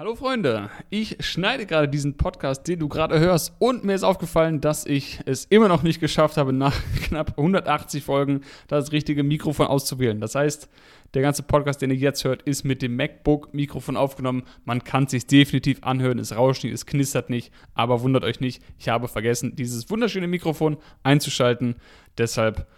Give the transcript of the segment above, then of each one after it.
Hallo Freunde, ich schneide gerade diesen Podcast, den du gerade hörst, und mir ist aufgefallen, dass ich es immer noch nicht geschafft habe, nach knapp 180 Folgen das richtige Mikrofon auszuwählen. Das heißt, der ganze Podcast, den ihr jetzt hört, ist mit dem MacBook-Mikrofon aufgenommen. Man kann es sich definitiv anhören, es rauscht nicht, es knistert nicht, aber wundert euch nicht, ich habe vergessen, dieses wunderschöne Mikrofon einzuschalten. Deshalb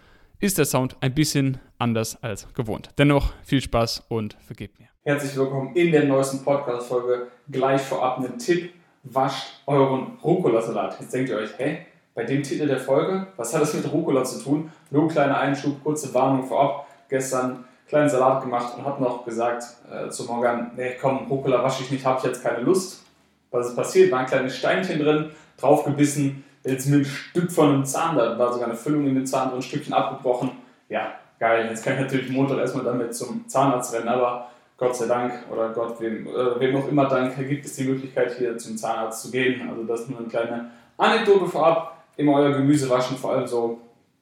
ist der Sound ein bisschen anders als gewohnt. Dennoch viel Spaß und vergebt mir. Herzlich willkommen in der neuesten Podcast-Folge. Gleich vorab ein Tipp: Wascht euren Rucola-Salat. Jetzt denkt ihr euch, hä? Bei dem Titel der Folge, was hat das mit Rucola zu tun? Nur ein kleiner Einschub, kurze Warnung vorab. Gestern kleinen Salat gemacht und habe noch gesagt äh, zu Morgan, nee, komm, Rucola wasche ich nicht, habe ich jetzt keine Lust. Was ist passiert? War ein kleines Steinchen drin, draufgebissen, jetzt mit ein Stück von einem Zahn, da war sogar eine Füllung in den Zahn, so ein Stückchen abgebrochen. Ja, geil. Jetzt kann ich natürlich Montag erstmal damit zum Zahnarzt rennen, aber Gott sei Dank oder Gott, wem, äh, wem auch immer Dank, gibt es die Möglichkeit, hier zum Zahnarzt zu gehen. Also das ist nur eine kleine Anekdote vorab. Immer euer Gemüse waschen, vor allem so,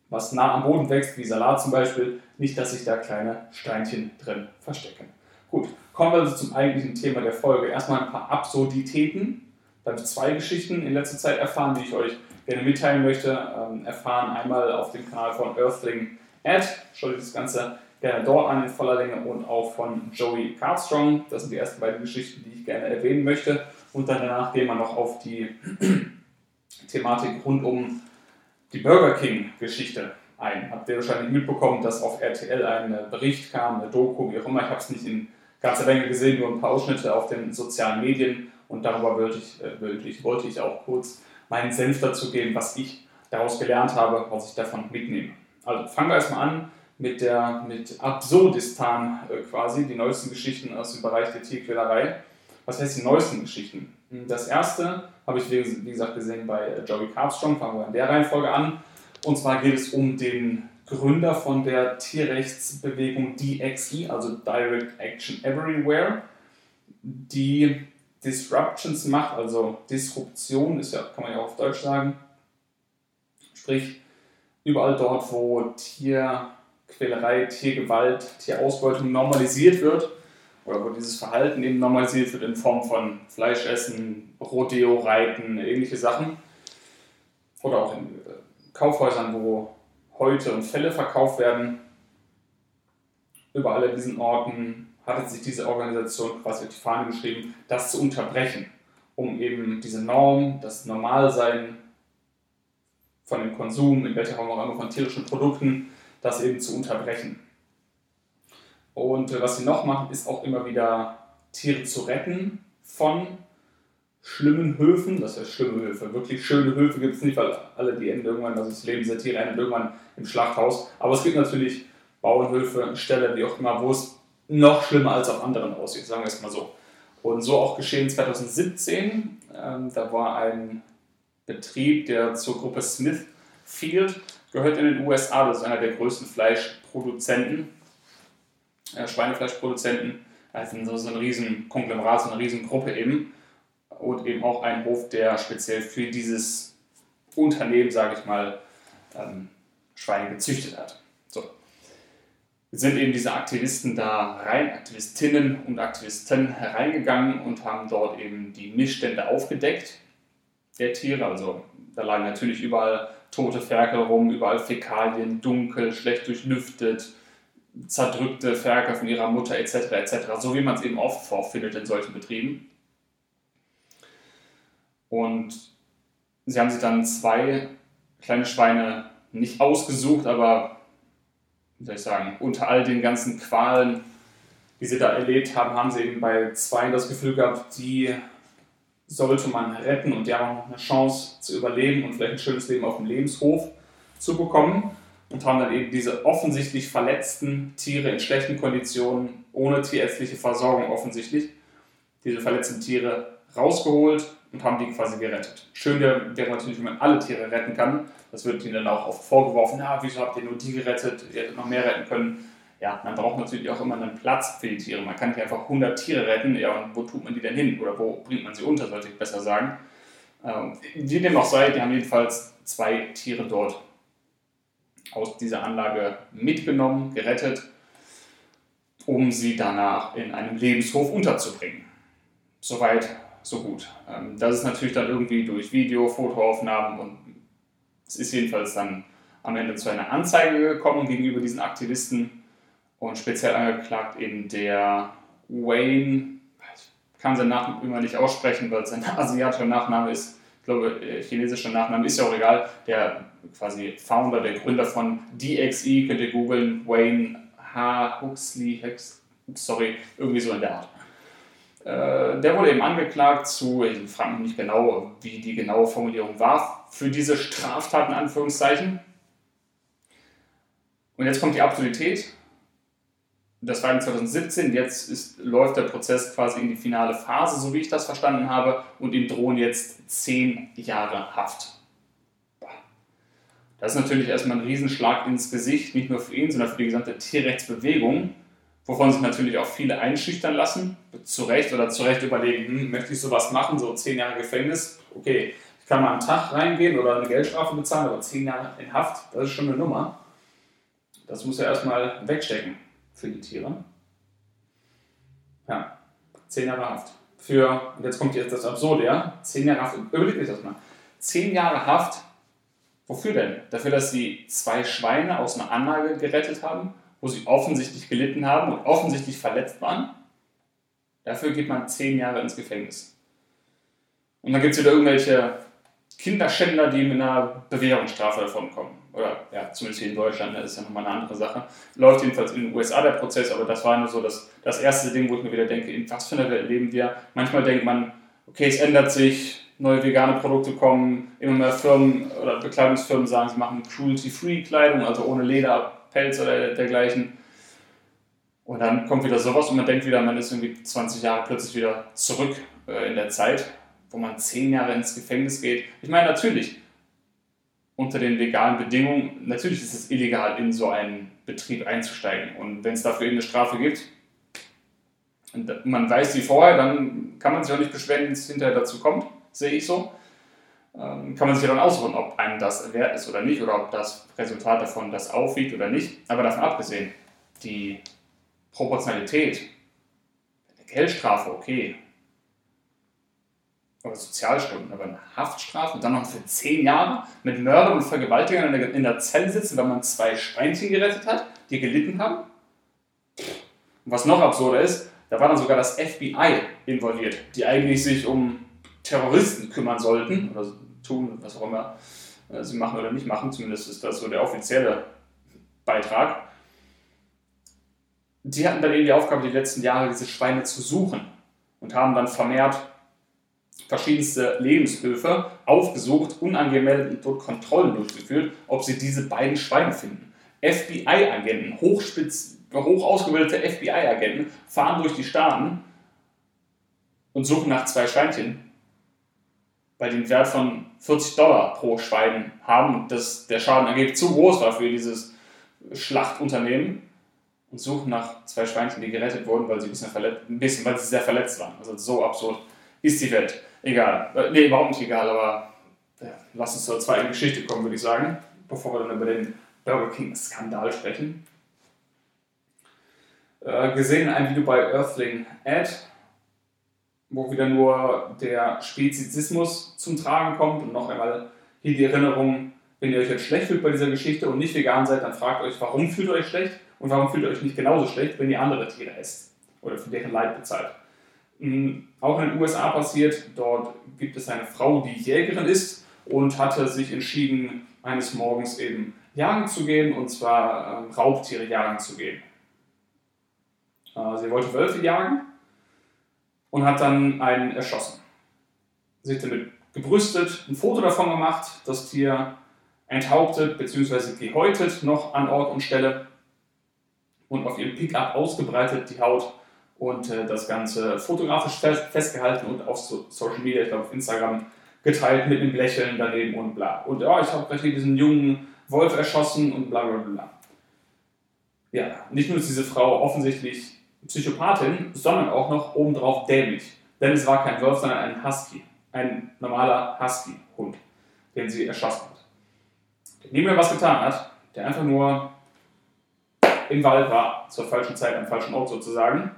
was nah am Boden wächst, wie Salat zum Beispiel. Nicht, dass sich da kleine Steinchen drin verstecken. Gut, kommen wir also zum eigentlichen Thema der Folge. Erstmal ein paar Absurditäten. Da habe ich zwei Geschichten in letzter Zeit erfahren, die ich euch gerne mitteilen möchte. Ähm, erfahren einmal auf dem Kanal von Earthling Ad. Schaut euch das Ganze gerne dort an in voller Länge und auch von Joey Cardstrong. Das sind die ersten beiden Geschichten, die ich gerne erwähnen möchte. Und dann danach gehen wir noch auf die Thematik rund um die Burger King-Geschichte ein. Habt ihr wahrscheinlich mitbekommen, dass auf RTL ein Bericht kam, eine Doku, wie auch immer. Ich habe es nicht in ganzer Länge gesehen, nur ein paar Ausschnitte auf den sozialen Medien. Und darüber wollte ich, äh, wollte ich auch kurz meinen Senf dazu geben, was ich daraus gelernt habe, was ich davon mitnehme. Also fangen wir erstmal an mit, der, mit Absurdistan äh, quasi, die neuesten Geschichten aus dem Bereich der Tierquälerei. Was heißt die neuesten Geschichten? Hm, das erste habe ich, wie gesagt, gesehen bei äh, Joey Carbstrong, fangen wir in der Reihenfolge an. Und zwar geht es um den Gründer von der Tierrechtsbewegung DXE, also Direct Action Everywhere, die Disruptions macht, also Disruption, ist ja, kann man ja auch auf Deutsch sagen. Sprich, überall dort, wo Tier, Quälerei, Tiergewalt, Tierausbeutung normalisiert wird oder wo dieses Verhalten eben normalisiert wird in Form von Fleischessen, Rodeo-Reiten, ähnliche Sachen. Oder auch in äh, Kaufhäusern, wo Häute und Felle verkauft werden. Überall in diesen Orten hat sich diese Organisation quasi auf die Fahne geschrieben, das zu unterbrechen, um eben diese Norm, das Normalsein von dem Konsum, in welcher Form auch immer von tierischen Produkten, das eben zu unterbrechen. Und äh, was sie noch machen, ist auch immer wieder Tiere zu retten von schlimmen Höfen. Das heißt schlimme Höfe. Wirklich schöne Höfe gibt es nicht, weil alle, die enden irgendwann, also das Leben dieser Tiere endet irgendwann im Schlachthaus. Aber es gibt natürlich Bauernhöfe, Ställe, wie auch immer, wo es noch schlimmer als auf anderen aussieht, sagen wir es mal so. Und so auch geschehen 2017. Ähm, da war ein Betrieb, der zur Gruppe Smithfield gehört in den USA. Das ist einer der größten Fleischproduzenten, äh, Schweinefleischproduzenten. Also so ein riesen Konglomerat, so eine riesen Gruppe eben. Und eben auch ein Hof, der speziell für dieses Unternehmen, sage ich mal, ähm, Schweine gezüchtet hat. Sind eben diese Aktivisten da rein, Aktivistinnen und Aktivisten hereingegangen und haben dort eben die Missstände aufgedeckt der Tiere. Also da lagen natürlich überall tote Ferkel rum, überall Fäkalien, dunkel, schlecht durchlüftet, zerdrückte Ferkel von ihrer Mutter etc. etc. So wie man es eben oft vorfindet in solchen Betrieben. Und sie haben sich dann zwei kleine Schweine nicht ausgesucht, aber soll ich sagen, unter all den ganzen Qualen, die sie da erlebt haben, haben sie eben bei zwei das Gefühl gehabt, die sollte man retten und die haben auch eine Chance zu überleben und vielleicht ein schönes Leben auf dem Lebenshof zu bekommen und haben dann eben diese offensichtlich verletzten Tiere in schlechten Konditionen, ohne tierärztliche Versorgung offensichtlich, diese verletzten Tiere rausgeholt und haben die quasi gerettet. Schön wäre natürlich, wenn man alle Tiere retten kann. Das wird ihnen dann auch oft vorgeworfen, ja, wieso habt ihr nur die gerettet, ihr hättet noch mehr retten können ja, man braucht natürlich auch immer einen Platz für die Tiere. Man kann nicht einfach 100 Tiere retten. Ja, und wo tut man die denn hin? Oder wo bringt man sie unter, sollte ich besser sagen. Ähm, wie dem auch sei, die haben jedenfalls zwei Tiere dort aus dieser Anlage mitgenommen, gerettet, um sie danach in einem Lebenshof unterzubringen. soweit, so gut. Ähm, das ist natürlich dann irgendwie durch Video, Fotoaufnahmen und es ist jedenfalls dann am Ende zu einer Anzeige gekommen gegenüber diesen Aktivisten und speziell angeklagt eben der Wayne, ich kann seinen Nachnamen immer nicht aussprechen, weil es ein asiatischer Nachname ist. Ich glaube, äh, chinesischer Nachname ist ja auch egal. Der quasi Founder, der Gründer von DXE, könnt ihr googeln, Wayne H. Huxley, Hux, sorry, irgendwie so in der Art. Äh, der wurde eben angeklagt zu, ich frage mich nicht genau, wie die genaue Formulierung war, für diese Straftaten, Anführungszeichen. Und jetzt kommt die Absurdität. Das war in 2017, jetzt ist, läuft der Prozess quasi in die finale Phase, so wie ich das verstanden habe, und ihm drohen jetzt zehn Jahre Haft. Das ist natürlich erstmal ein Riesenschlag ins Gesicht, nicht nur für ihn, sondern für die gesamte Tierrechtsbewegung, wovon sich natürlich auch viele einschüchtern lassen, zu Recht oder zu Recht überlegen, hm, möchte ich sowas machen, so zehn Jahre Gefängnis, okay, ich kann mal einen Tag reingehen oder eine Geldstrafe bezahlen, aber zehn Jahre in Haft, das ist schon eine Nummer. Das muss er erstmal wegstecken für die Tiere. Ja, zehn Jahre Haft. Für, und jetzt kommt jetzt das Absurde, ja, zehn Jahre Haft, überlegt euch das mal. Zehn Jahre Haft, wofür denn? Dafür, dass sie zwei Schweine aus einer Anlage gerettet haben, wo sie offensichtlich gelitten haben und offensichtlich verletzt waren. Dafür geht man zehn Jahre ins Gefängnis. Und dann gibt es wieder irgendwelche Kinderschänder, die mit einer Bewährungsstrafe davonkommen oder ja, zumindest hier in Deutschland, das ist ja nochmal eine andere Sache. Läuft jedenfalls in den USA der Prozess, aber das war nur so das, das erste Ding, wo ich mir wieder denke, in was für einer Welt leben wir? Manchmal denkt man, okay, es ändert sich, neue vegane Produkte kommen, immer mehr Firmen oder Bekleidungsfirmen sagen, sie machen cruelty-free Kleidung, also ohne Leder, Pelz oder dergleichen. Und dann kommt wieder sowas und man denkt wieder, man ist irgendwie 20 Jahre plötzlich wieder zurück äh, in der Zeit, wo man 10 Jahre ins Gefängnis geht. Ich meine, natürlich, unter den legalen Bedingungen, natürlich ist es illegal, in so einen Betrieb einzusteigen. Und wenn es dafür eine Strafe gibt, und man weiß die vorher, dann kann man sich auch nicht beschweren, wenn es hinterher dazu kommt, sehe ich so. Ähm, kann man sich ja dann ausruhen, ob einem das wert ist oder nicht, oder ob das Resultat davon das aufwiegt oder nicht. Aber davon abgesehen, die Proportionalität, eine Geldstrafe, okay, oder Sozialstunden, aber eine Haftstrafe und dann noch für zehn Jahre mit Mördern und Vergewaltigern in der, in der Zelle sitzen, weil man zwei Schweinchen gerettet hat, die gelitten haben. Und was noch absurder ist, da war dann sogar das FBI involviert, die eigentlich sich um Terroristen kümmern sollten oder tun, was auch immer äh, sie machen oder nicht machen, zumindest ist das so der offizielle Beitrag. Die hatten dann eben die Aufgabe, die letzten Jahre diese Schweine zu suchen und haben dann vermehrt verschiedenste Lebenshöfe aufgesucht, unangemeldet und dort Kontrollen durchgeführt, ob sie diese beiden Schweine finden. FBI-Agenten, hoch ausgebildete FBI-Agenten fahren durch die Staaten und suchen nach zwei Schweinchen, bei den Wert von 40 Dollar pro Schwein haben und das, der Schaden angeblich zu groß war für dieses Schlachtunternehmen und suchen nach zwei Schweinchen, die gerettet wurden, weil sie ein bisschen, verletzt, ein bisschen weil sie sehr verletzt waren. Also so absurd ist die Welt. Egal. Äh, nee, überhaupt nicht egal, aber ja, lass uns zur zweiten Geschichte kommen, würde ich sagen, bevor wir dann über den Burger King-Skandal sprechen. Äh, gesehen in einem Video bei Earthling Ad, wo wieder nur der Spezizismus zum Tragen kommt und noch einmal hier die Erinnerung, wenn ihr euch jetzt schlecht fühlt bei dieser Geschichte und nicht vegan seid, dann fragt euch, warum fühlt ihr euch schlecht und warum fühlt ihr euch nicht genauso schlecht, wenn ihr andere Tiere esst oder für deren Leid bezahlt. Mhm. Auch in den USA passiert. Dort gibt es eine Frau, die Jägerin ist und hatte sich entschieden, eines Morgens eben jagen zu gehen und zwar ähm, Raubtiere jagen zu gehen. Äh, sie wollte Wölfe jagen und hat dann einen erschossen. Sie hat damit gebrüstet, ein Foto davon gemacht, das Tier enthauptet bzw. gehäutet noch an Ort und Stelle und auf ihrem Pickup ausgebreitet die Haut und äh, das Ganze fotografisch fest, festgehalten und auf so Social Media, ich glaube auf Instagram, geteilt mit einem Lächeln daneben und bla. Und ja, ich habe gleich diesen jungen Wolf erschossen und bla bla bla. Ja, nicht nur ist diese Frau offensichtlich Psychopathin, sondern auch noch obendrauf dämlich. Denn es war kein Wolf, sondern ein Husky. Ein normaler Husky-Hund, den sie erschossen hat. Der nie mehr was getan hat, der einfach nur im Wald war, zur falschen Zeit am falschen Ort sozusagen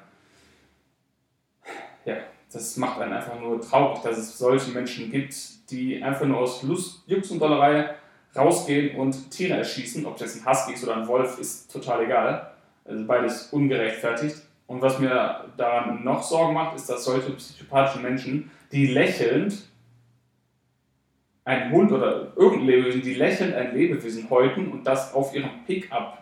ja, das macht einen einfach nur traurig, dass es solche Menschen gibt, die einfach nur aus Lust, Jux und Dollerei rausgehen und Tiere erschießen. Ob das ein Husky ist oder ein Wolf, ist total egal. Also beides ungerechtfertigt. Und was mir daran noch Sorgen macht, ist, dass solche psychopathischen Menschen, die lächelnd ein Hund oder irgendein Lebewesen, die lächelnd ein Lebewesen häuten und das auf ihrem Pickup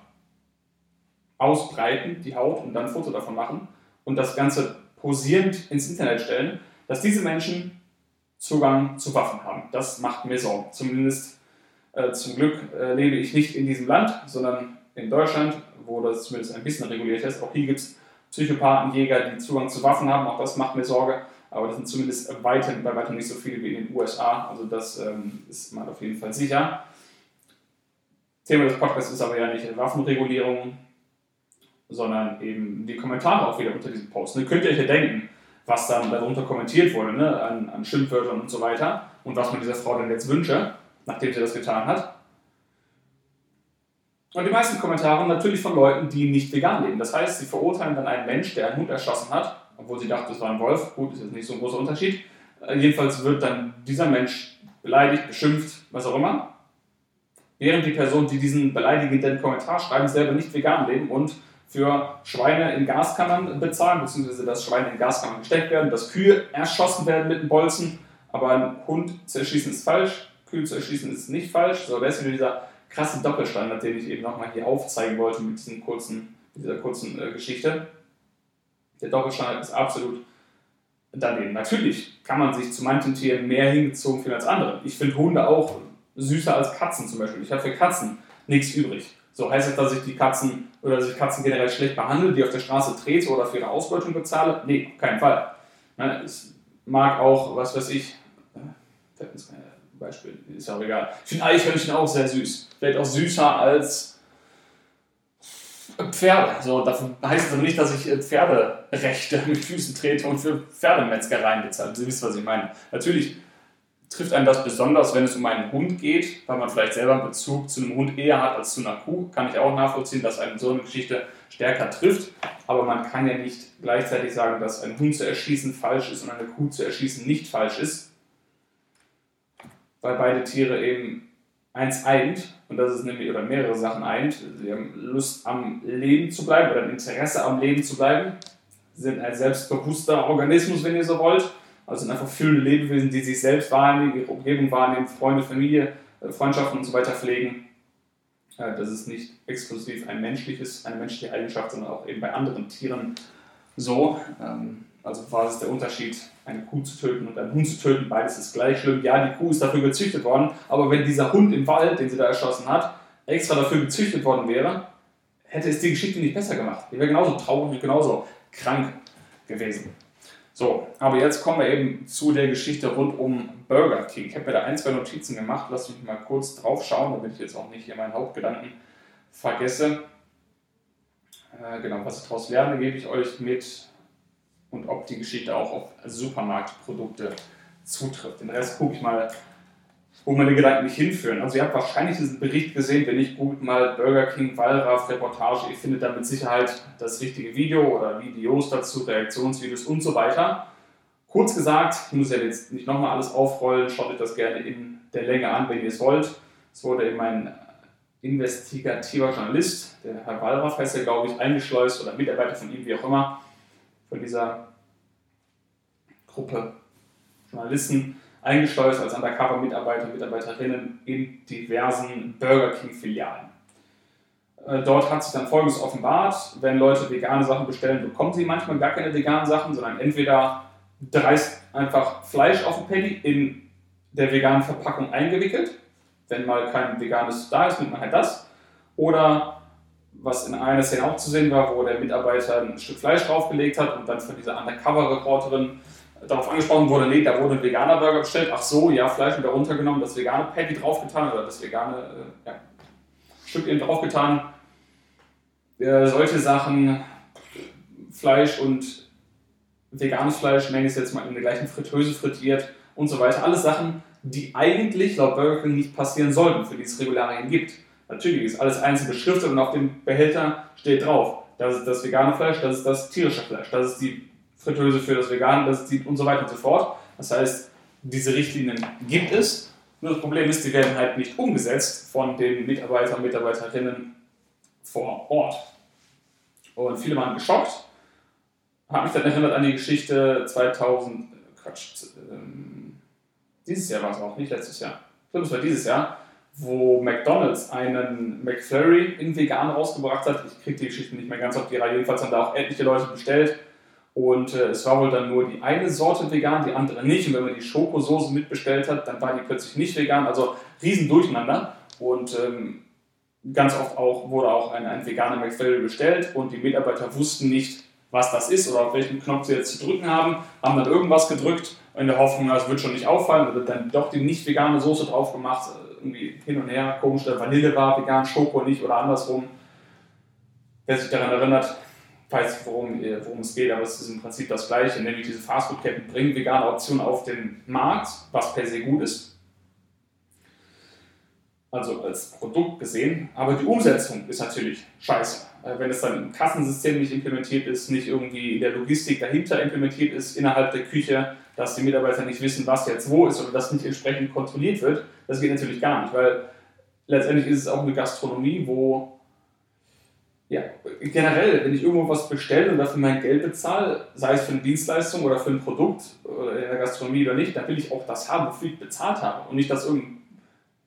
ausbreiten, die Haut, und dann ein Foto davon machen und das Ganze posierend ins Internet stellen, dass diese Menschen Zugang zu Waffen haben. Das macht mir Sorgen. Zumindest äh, zum Glück äh, lebe ich nicht in diesem Land, sondern in Deutschland, wo das zumindest ein bisschen reguliert ist. Auch hier gibt es Psychopathen, Jäger, die Zugang zu Waffen haben. Auch das macht mir Sorge. Aber das sind zumindest weitem, bei weitem nicht so viele wie in den USA. Also das ähm, ist mal auf jeden Fall sicher. Thema des Podcasts ist aber ja nicht Waffenregulierung, sondern eben die Kommentare auch wieder unter diesem Post. Ne, könnt ihr euch ja denken, was dann darunter kommentiert wurde, ne? an, an Schimpfwörtern und so weiter und was man dieser Frau denn jetzt wünsche, nachdem sie das getan hat. Und die meisten Kommentare natürlich von Leuten, die nicht vegan leben. Das heißt, sie verurteilen dann einen Mensch, der einen Hund erschossen hat, obwohl sie dachte, es war ein Wolf. Gut, ist jetzt nicht so ein großer Unterschied. Äh, jedenfalls wird dann dieser Mensch beleidigt, beschimpft, was auch immer. Während die Person, die diesen beleidigenden Kommentar schreiben, selber nicht vegan leben und für Schweine in Gaskammern bezahlen, beziehungsweise dass Schweine in Gaskammern gesteckt werden, dass Kühe erschossen werden mit einem Bolzen, aber ein Hund zu erschießen ist falsch, Kühe zu erschießen ist nicht falsch. So, das ist wieder dieser krasse Doppelstandard, den ich eben nochmal hier aufzeigen wollte mit diesen kurzen, dieser kurzen äh, Geschichte. Der Doppelstandard ist absolut daneben. Natürlich kann man sich zu manchen Tieren mehr hingezogen fühlen als andere. Ich finde Hunde auch süßer als Katzen zum Beispiel. Ich habe für Katzen nichts übrig. So heißt es, dass ich die Katzen oder dass ich Katzen generell schlecht behandle, die auf der Straße trete oder für ihre Ausbeutung bezahle? Nee, auf keinen Fall. Ne, es mag auch, was weiß ich, äh, Beispiel, ist ja auch egal. Ich finde Eichhörnchen auch sehr süß. Vielleicht auch süßer als Pferde. So, dafür heißt es aber nicht, dass ich Pferderechte mit Füßen trete und für Pferdemetzgereien bezahle. Sie wissen, was ich meine. Natürlich trifft einen das besonders, wenn es um einen Hund geht, weil man vielleicht selber einen Bezug zu einem Hund eher hat als zu einer Kuh. Kann ich auch nachvollziehen, dass einen so eine Geschichte stärker trifft. Aber man kann ja nicht gleichzeitig sagen, dass ein Hund zu erschießen falsch ist und eine Kuh zu erschießen nicht falsch ist, weil beide Tiere eben eins eint, und das ist nämlich, oder mehrere Sachen eint. Sie haben Lust am Leben zu bleiben oder ein Interesse am Leben zu bleiben, sind ein selbstbewusster Organismus, wenn ihr so wollt also sind einfach fühlende Lebewesen, die sich selbst wahrnehmen, ihre Umgebung wahrnehmen, Freunde, Familie, äh, Freundschaften und so weiter pflegen. Äh, das ist nicht exklusiv ein menschliches, eine menschliche Eigenschaft, sondern auch eben bei anderen Tieren so. Ähm, also was ist der Unterschied, eine Kuh zu töten und einen Hund zu töten? Beides ist gleich schlimm. Ja, die Kuh ist dafür gezüchtet worden, aber wenn dieser Hund im Wald, den sie da erschossen hat, extra dafür gezüchtet worden wäre, hätte es die Geschichte nicht besser gemacht. Die wäre genauso traurig und genauso krank gewesen. So, aber jetzt kommen wir eben zu der Geschichte rund um Burger King. Ich habe mir da ein, zwei Notizen gemacht. Lass mich mal kurz drauf schauen, damit ich jetzt auch nicht hier meinen Hauptgedanken vergesse. Äh, genau, was ich daraus lerne, gebe ich euch mit und ob die Geschichte auch auf Supermarktprodukte zutrifft. Den Rest gucke ich mal wo meine Gedanken nicht hinführen. Also ihr habt wahrscheinlich diesen Bericht gesehen, wenn nicht gut mal Burger King, Wallraff, Reportage, ihr findet da mit Sicherheit das richtige Video oder Videos dazu, Reaktionsvideos und so weiter. Kurz gesagt, ich muss ja jetzt nicht nochmal alles aufrollen, schaut euch das gerne in der Länge an, wenn ihr es wollt. Es wurde eben ein investigativer Journalist, der Herr Wallraff heißt er, glaube ich, eingeschleust oder Mitarbeiter von ihm, wie auch immer, von dieser Gruppe Journalisten eingeschleust als Undercover-Mitarbeiter und Mitarbeiterinnen in diversen Burger King-Filialen. Äh, dort hat sich dann Folgendes offenbart, wenn Leute vegane Sachen bestellen, bekommen sie manchmal gar keine veganen Sachen, sondern entweder dreist einfach Fleisch auf dem Patty in der veganen Verpackung eingewickelt, wenn mal kein veganes da ist, nimmt man halt das, oder was in einer Szene auch zu sehen war, wo der Mitarbeiter ein Stück Fleisch draufgelegt hat und dann von dieser Undercover-Reporterin darauf angesprochen wurde, nee, da wurde ein veganer Burger bestellt. Ach so, ja, Fleisch wieder runtergenommen, das vegane Patty draufgetan oder das vegane äh, ja, Stück eben draufgetan. Äh, solche Sachen, Fleisch und veganes Fleisch, nenne ich es jetzt mal in der gleichen Fritteuse frittiert und so weiter. Alles Sachen, die eigentlich laut Burger King nicht passieren sollten, für die es Regularien gibt. Natürlich ist alles einzeln beschriftet und auf dem Behälter steht drauf, das ist das vegane Fleisch, das ist das tierische Fleisch, das ist die Fritteuse für das Vegan, das sieht und so weiter und so fort. Das heißt, diese Richtlinien gibt es. Nur das Problem ist, die werden halt nicht umgesetzt von den Mitarbeitern und Mitarbeiterinnen vor Ort. Und viele waren geschockt. Hat mich dann erinnert an die Geschichte 2000, Quatsch, ähm, dieses Jahr war es auch, nicht letztes Jahr. Ich glaube, es war dieses Jahr, wo McDonalds einen McFlurry in vegan rausgebracht hat. Ich kriege die Geschichte nicht mehr ganz auf die Reihe. Jedenfalls haben da auch etliche Leute bestellt. Und äh, es war wohl dann nur die eine Sorte vegan, die andere nicht. Und wenn man die Schokosoße mitbestellt hat, dann war die plötzlich nicht vegan. Also riesen Durcheinander. Und ähm, ganz oft auch wurde auch ein, ein veganer McFlurry bestellt und die Mitarbeiter wussten nicht, was das ist oder auf welchen Knopf sie jetzt zu drücken haben, haben dann irgendwas gedrückt in der Hoffnung, das wird schon nicht auffallen, wird dann doch die nicht vegane Soße drauf gemacht, irgendwie hin und her, komisch, der Vanille war vegan, Schoko nicht oder andersrum. Wer sich daran erinnert, weiß, worum, worum es geht, aber es ist im Prinzip das Gleiche, nämlich diese Fastfood-Ketten bringen vegane Optionen auf den Markt, was per se gut ist, also als Produkt gesehen, aber die Umsetzung ist natürlich scheiße. Äh, wenn es dann im Kassensystem nicht implementiert ist, nicht irgendwie in der Logistik dahinter implementiert ist, innerhalb der Küche, dass die Mitarbeiter nicht wissen, was jetzt wo ist oder das nicht entsprechend kontrolliert wird, das geht natürlich gar nicht, weil letztendlich ist es auch eine Gastronomie, wo ja, generell, wenn ich irgendwo was bestelle und dafür mein Geld bezahle, sei es für eine Dienstleistung oder für ein Produkt oder in der Gastronomie oder nicht, dann will ich auch das haben, wofür ich bezahlt habe und nicht, dass irgendein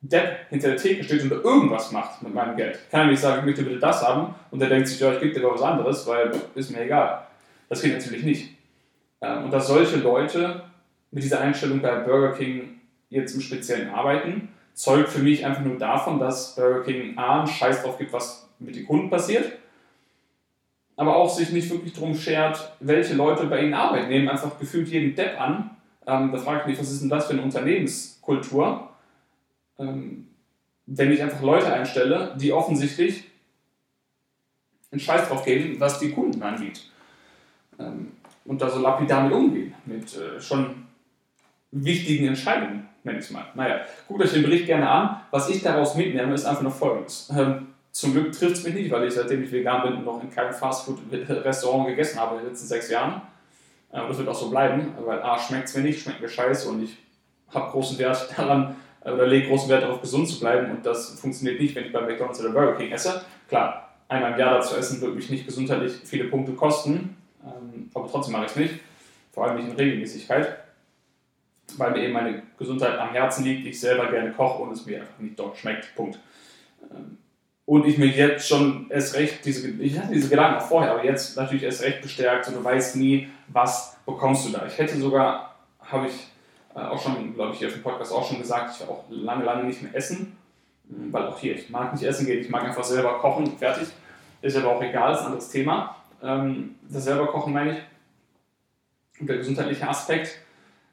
Depp hinter der Theke steht und irgendwas macht mit meinem Geld. Kann ja nicht sagen, ich möchte bitte das haben und der denkt sich, ja, ich gebe dir was anderes, weil ist mir egal. Das geht natürlich nicht. Ähm, und dass solche Leute mit dieser Einstellung bei Burger King jetzt im Speziellen arbeiten, zeugt für mich einfach nur davon, dass Burger King A, einen Scheiß drauf gibt, was mit den Kunden passiert, aber auch sich nicht wirklich darum schert, welche Leute bei ihnen arbeiten. Nehmen einfach gefühlt jeden Depp an. Ähm, da frage ich mich, was ist denn das für eine Unternehmenskultur? ähm, wenn ich einfach Leute einstelle, die offensichtlich einen Scheiß drauf geben, was die Kunden angeht. Ähm, und da so lapidar mit umgehen, mit äh, schon wichtigen Entscheidungen, nenne ich es mal. Naja, guckt euch den Bericht gerne an. Was ich daraus mitnehme, ist einfach nur folgendes. Ähm, zum Glück trifft es mich nicht, weil ich seitdem ich vegan bin noch in keinem Fastfood-Restaurant gegessen habe in den letzten sechs Jahren. Äh, das wird auch so bleiben, weil A, schmeckt es mir nicht, schmeckt mir scheiße und ich habe großen Wert daran, oder lege großen Wert darauf, gesund zu bleiben und das funktioniert nicht, wenn ich bei McDonalds oder Burger King esse. Klar, einmal im Jahr dazu essen wird mich nicht gesundheitlich viele Punkte kosten, ähm, aber trotzdem mache ich es nicht, vor allem nicht in Regelmäßigkeit, weil mir eben meine Gesundheit am Herzen liegt, ich selber gerne koche und es mir einfach nicht dort schmeckt. Punkt. Ähm, und ich mir jetzt schon erst recht, diese, ich hatte diese Gedanken auch vorher, aber jetzt natürlich erst recht bestärkt und du weißt nie, was bekommst du da. Ich hätte sogar, habe ich äh, auch schon, glaube ich, hier auf dem Podcast auch schon gesagt, ich will auch lange, lange nicht mehr essen, weil auch hier, ich mag nicht essen gehen, ich mag einfach selber kochen, fertig. Ist aber auch egal, ist ein anderes Thema. Ähm, das selber kochen meine ich. Und der gesundheitliche Aspekt,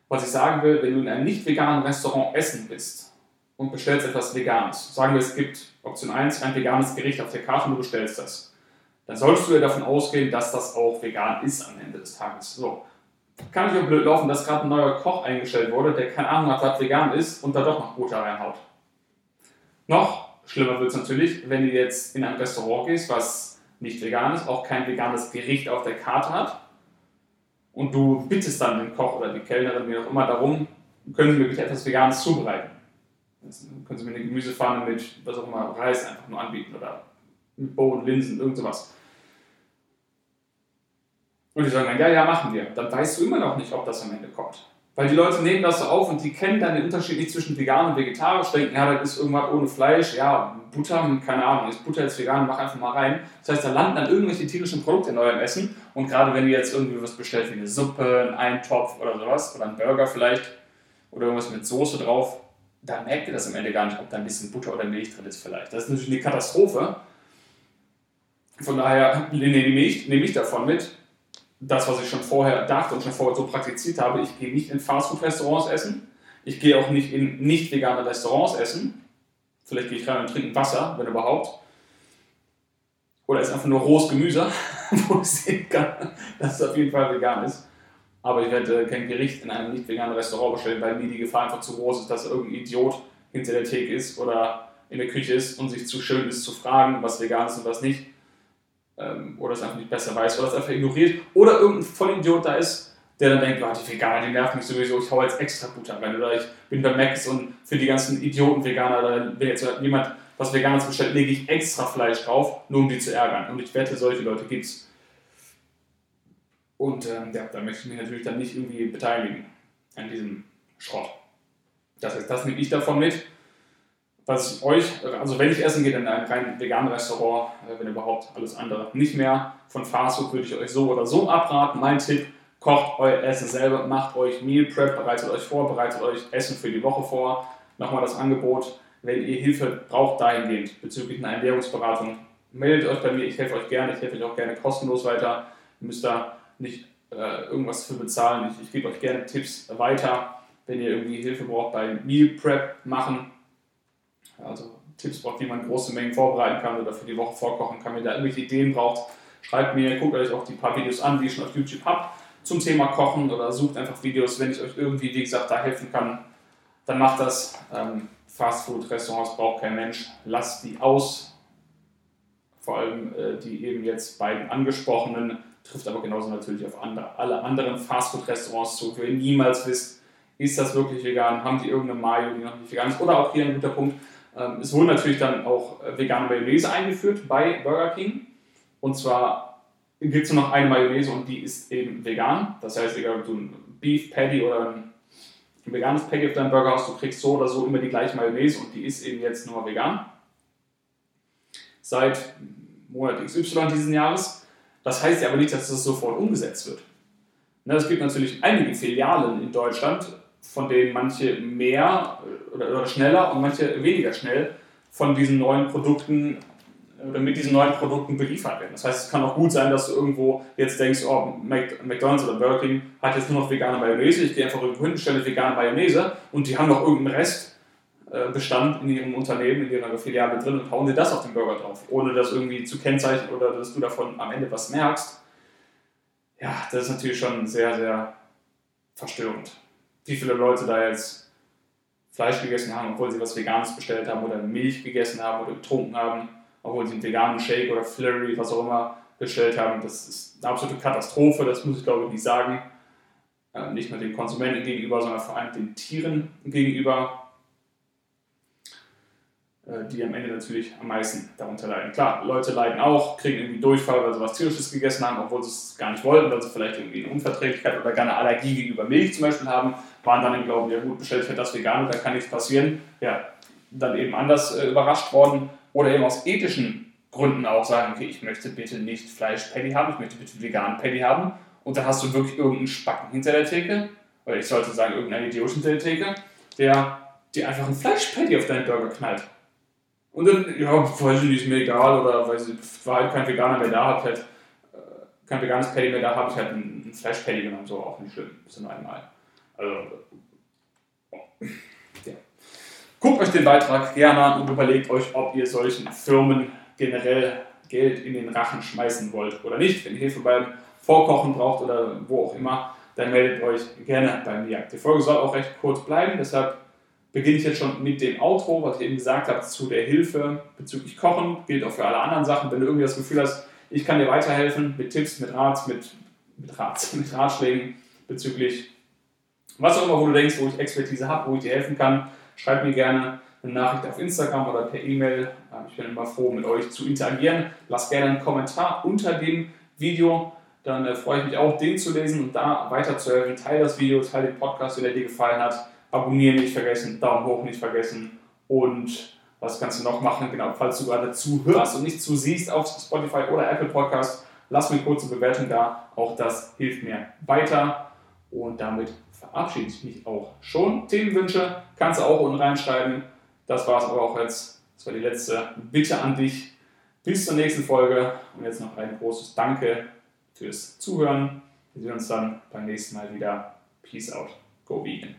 was ich sagen will, wenn du in einem nicht veganen Restaurant essen bist und bestellst etwas Veganes, sagen wir, es gibt Option 1, ein veganes Gericht auf der Karte und du bestellst das, dann solltest du ja davon ausgehen, dass das auch vegan ist am Ende des Tages. So kann natürlich auch blöd laufen, dass gerade ein neuer Koch eingestellt wurde, der keine Ahnung hat, was vegan ist und da doch noch Butter reinhaut. Noch schlimmer wird es natürlich, wenn du jetzt in ein Restaurant gehst, was nicht vegan ist, auch kein veganes Gericht auf der Karte hat und du bittest dann den Koch oder die Kellnerin, wie auch immer, darum, können Sie mir bitte etwas Veganes zubereiten. Können Sie mir eine Gemüsepfanne mit, was auch immer, Reis einfach nur anbieten oder mit Bohnen, Linsen, irgend sowas. Und die sagen dann, ja, ja, machen wir. Dann weißt du immer noch nicht, ob das am Ende kommt. Weil die Leute nehmen das so auf und die kennen dann den Unterschied nicht zwischen vegan und vegetarisch, denken, ja, das ist irgendwas ohne Fleisch, ja, Butter, keine Ahnung, ist Butter jetzt vegan, mach einfach mal rein. Das heißt, da landen dann irgendwelche tierischen Produkte in eurem Essen und gerade wenn ihr jetzt irgendwie was bestellt, wie eine Suppe, einen Eintopf oder sowas, oder einen Burger vielleicht, oder irgendwas mit Soße drauf, da merkt ihr das am Ende gar nicht, ob da ein bisschen Butter oder Milch drin ist vielleicht. Das ist natürlich eine Katastrophe. Von daher nehme ich, nehme ich davon mit, das, was ich schon vorher dachte und schon vorher so praktiziert habe, ich gehe nicht in Fastfood-Restaurants essen, ich gehe auch nicht in nicht vegane Restaurants essen, vielleicht gehe ich rein und trinke Wasser, wenn überhaupt, oder esse einfach nur rohes Gemüse, wo ich sehen kann, dass es auf jeden Fall vegan ist. Aber ich werde kein Gericht in einem nicht veganen Restaurant bestellen, weil mir die Gefahr einfach zu groß ist, dass irgendein Idiot hinter der Theke ist oder in der Küche ist und sich zu schön ist zu fragen, was vegan ist und was nicht ähm, oder es einfach nicht besser weiß oder es einfach ignoriert oder irgendein Vollidiot da ist, der dann denkt, die Veganer, die nerven mich sowieso, ich hau jetzt extra Butter rein oder ich bin bei Max und für die ganzen Idioten-Veganer, wenn jetzt jemand was Veganes bestellt, lege ich extra Fleisch drauf, nur um die zu ärgern. Und ich wette, solche Leute gibt es. Und ähm, ja, da möchte ich mich natürlich dann nicht irgendwie beteiligen an diesem Schrott. Das heißt, das nehme ich davon mit. Was ich euch, also wenn ich essen gehe in ein rein veganes Restaurant, äh, wenn überhaupt alles andere nicht mehr, von Fastfood würde ich euch so oder so abraten. Mein Tipp, kocht euer Essen selber, macht euch Meal Prep, bereitet euch vor, bereitet euch Essen für die Woche vor. Nochmal das Angebot, wenn ihr Hilfe braucht dahingehend bezüglich einer Ernährungsberatung, meldet euch bei mir, ich helfe euch gerne, ich helfe euch auch gerne kostenlos weiter. Ihr müsst da nicht äh, irgendwas für bezahlen. Ich, ich gebe euch gerne Tipps weiter, wenn ihr irgendwie Hilfe braucht beim Meal Prep machen. Also Tipps braucht, wie man große Mengen vorbereiten kann oder für die Woche vorkochen kann. Wenn ihr da irgendwelche Ideen braucht, schreibt mir, guckt euch auch die paar Videos an, die ich schon auf YouTube habe zum Thema Kochen oder sucht einfach Videos, wenn ich euch irgendwie, wie gesagt, da helfen kann, dann macht das. Ähm, Fastfood-Restaurants braucht kein Mensch, lasst die aus. Vor allem äh, die eben jetzt beiden angesprochenen trifft aber genauso natürlich auf andere, alle anderen Fastfood-Restaurants zu, wo ihr niemals wisst, ist das wirklich vegan, haben die irgendeine Mayo, die noch nicht vegan ist. Oder auch hier ein guter Punkt, es wurde natürlich dann auch äh, vegane Mayonnaise eingeführt bei Burger King. Und zwar gibt es nur noch eine Mayonnaise und die ist eben vegan. Das heißt, egal ob du ein Beef Patty oder ein veganes Patty auf deinem Burger hast, du kriegst so oder so immer die gleiche Mayonnaise und die ist eben jetzt nur vegan. Seit Monat XY dieses Jahres. Das heißt ja aber nicht, dass das sofort umgesetzt wird. Ne, es gibt natürlich einige Filialen in Deutschland, von denen manche mehr oder schneller und manche weniger schnell von diesen neuen Produkten oder mit diesen neuen Produkten beliefert werden. Das heißt, es kann auch gut sein, dass du irgendwo jetzt denkst, oh, McDonalds oder Burger King hat jetzt nur noch vegane Mayonnaise, ich gehe einfach irgendwo hin, stelle vegane Mayonnaise und die haben noch irgendeinen Rest äh, in ihrem Unternehmen, in ihrer Filiale drin und hauen dir das auf den Burger drauf, ohne das irgendwie zu kennzeichnen oder dass du davon am Ende was merkst. Ja, das ist natürlich schon sehr, sehr verstörend. Wie viele Leute da jetzt Fleisch gegessen haben, obwohl sie was Veganes bestellt haben oder Milch gegessen haben oder getrunken haben, obwohl sie einen veganen Shake oder Flurry, was auch immer, bestellt haben. Das ist eine absolute Katastrophe, das muss ich glaube ich nicht sagen. Äh, nicht nur den Konsumenten gegenüber, sondern vor allem den Tieren gegenüber. Äh, die am Ende natürlich am meisten darunter leiden. Klar, Leute leiden auch, kriegen irgendwie Durchfall, weil sie was Tierisches gegessen haben, obwohl sie es gar nicht wollten, weil sie vielleicht irgendwie eine Unverträglichkeit oder gar eine Allergie gegenüber Milch zum Beispiel haben, waren dann im Glauben, ja gut, bestellt wird das vegan da kann nichts passieren. Ja, dann eben anders äh, überrascht worden oder eben aus ethischen Gründen auch sagen, okay, ich möchte bitte nicht Fleisch-Patty haben, ich möchte bitte vegan Patty haben und dann hast du wirklich irgendeinen Spacken hinter der Theke, oder ich sollte sagen, irgendeinen Idiot hinter der Theke, der dir einfach ein Fleisch-Patty auf deinen Burger knallt. Und dann, ja, weiß ich nicht, ist mir egal, oder weiß ich, war halt kein Veganer mehr da, hab halt äh, kein veganes Patty mehr da, habe ich halt ein, ein Flash-Patty genommen, so auch nicht schlimm, bis nur einmal. Also, ja. Guckt euch den Beitrag gerne an und überlegt euch, ob ihr solchen Firmen generell Geld in den Rachen schmeißen wollt oder nicht. Wenn ihr Hilfe beim Vorkochen braucht oder wo auch immer, dann meldet euch gerne bei mir. Die Folge soll auch recht kurz bleiben, deshalb beginne ich jetzt schon mit dem Outro, was ich eben gesagt habe, zu der Hilfe bezüglich Kochen. Gilt auch für alle anderen Sachen. Wenn du irgendwie das Gefühl hast, ich kann dir weiterhelfen mit Tipps, mit Rats, mit, mit, Rats, mit Ratschlägen bezüglich was auch immer, wo du denkst, wo ich Expertise habe, wo ich dir helfen kann, schreib mir gerne eine Nachricht auf Instagram oder per E-Mail. Ähm, ich bin immer froh, mit euch zu interagieren. Lass gerne einen Kommentar unter dem Video. Dann äh, freue ich mich auch, den zu lesen und da weiterzuhelfen. Teil das Video, teil den Podcast, wenn der dir gefallen hat. Abonnieren nicht vergessen, Daumen hoch nicht vergessen und was kannst du noch machen? Genau, falls du gerade zuhörst und nicht zusiehst auf Spotify oder Apple Podcast, lass mir kurze Bewertung da. Auch das hilft mir weiter. Und damit verabschiede ich mich auch schon. Themenwünsche kannst du auch unten reinschreiben. Das war es aber auch jetzt. Das war die letzte Bitte an dich. Bis zur nächsten Folge. Und jetzt noch ein großes Danke fürs Zuhören. Wir sehen uns dann beim nächsten Mal wieder. Peace out. Go vegan.